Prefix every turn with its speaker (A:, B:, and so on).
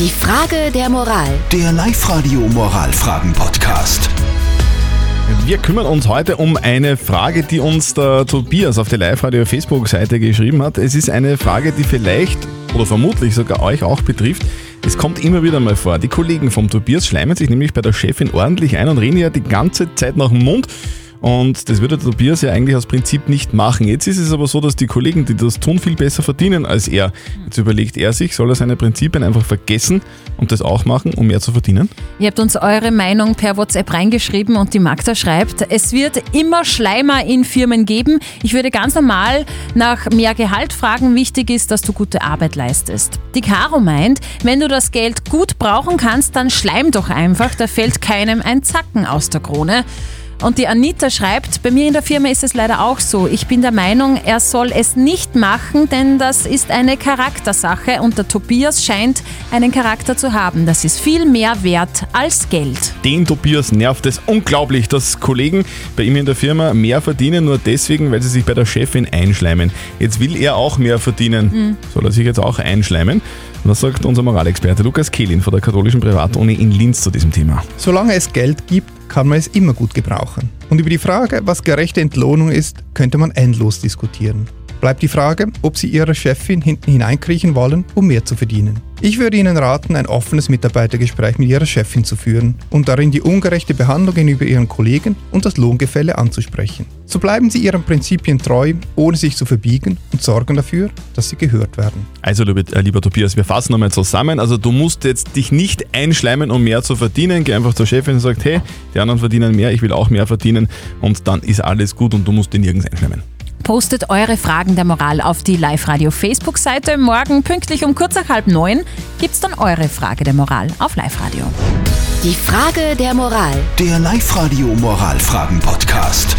A: Die Frage der Moral.
B: Der Live-Radio Moralfragen-Podcast.
C: Wir kümmern uns heute um eine Frage, die uns der Tobias auf der Live-Radio Facebook-Seite geschrieben hat. Es ist eine Frage, die vielleicht oder vermutlich sogar euch auch betrifft. Es kommt immer wieder mal vor. Die Kollegen vom Tobias schleimen sich nämlich bei der Chefin ordentlich ein und reden ja die ganze Zeit nach dem Mund. Und das würde der Tobias ja eigentlich aus Prinzip nicht machen. Jetzt ist es aber so, dass die Kollegen, die das tun, viel besser verdienen als er. Jetzt überlegt er sich, soll er seine Prinzipien einfach vergessen und das auch machen, um mehr zu verdienen?
D: Ihr habt uns eure Meinung per WhatsApp reingeschrieben und die Magda schreibt, es wird immer Schleimer in Firmen geben. Ich würde ganz normal nach mehr Gehalt fragen. Wichtig ist, dass du gute Arbeit leistest. Die Caro meint, wenn du das Geld gut brauchen kannst, dann schleim doch einfach. Da fällt keinem ein Zacken aus der Krone. Und die Anita schreibt, bei mir in der Firma ist es leider auch so. Ich bin der Meinung, er soll es nicht machen, denn das ist eine Charaktersache und der Tobias scheint einen Charakter zu haben. Das ist viel mehr wert als Geld.
C: Den Tobias nervt es unglaublich, dass Kollegen bei ihm in der Firma mehr verdienen, nur deswegen, weil sie sich bei der Chefin einschleimen. Jetzt will er auch mehr verdienen. Soll er sich jetzt auch einschleimen? Was sagt unser Moralexperte Lukas Kehlin von der katholischen Privatuni in Linz zu diesem Thema?
E: Solange es Geld gibt, kann man es immer gut gebrauchen. Und über die Frage, was gerechte Entlohnung ist, könnte man endlos diskutieren. Bleibt die Frage, ob Sie Ihrer Chefin hinten hineinkriechen wollen, um mehr zu verdienen. Ich würde Ihnen raten, ein offenes Mitarbeitergespräch mit Ihrer Chefin zu führen und darin die ungerechte Behandlung gegenüber Ihren Kollegen und das Lohngefälle anzusprechen. So bleiben Sie Ihren Prinzipien treu, ohne sich zu verbiegen und sorgen dafür, dass Sie gehört werden.
C: Also, lieber, äh, lieber Tobias, wir fassen nochmal zusammen. Also, du musst jetzt dich nicht einschleimen, um mehr zu verdienen. Geh einfach zur Chefin und sag, hey, die anderen verdienen mehr, ich will auch mehr verdienen. Und dann ist alles gut und du musst dir nirgends einschleimen.
D: Postet eure Fragen der Moral auf die Live-Radio Facebook-Seite. Morgen pünktlich um kurz nach halb neun gibt's dann eure Frage der Moral auf Live-Radio.
A: Die Frage der Moral.
B: Der Live-Radio Moralfragen-Podcast.